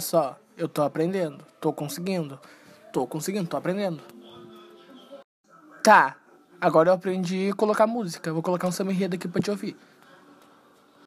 só, eu tô aprendendo, tô conseguindo, tô conseguindo, tô aprendendo. Tá, agora eu aprendi a colocar música, vou colocar um samba enredo aqui pra te ouvir.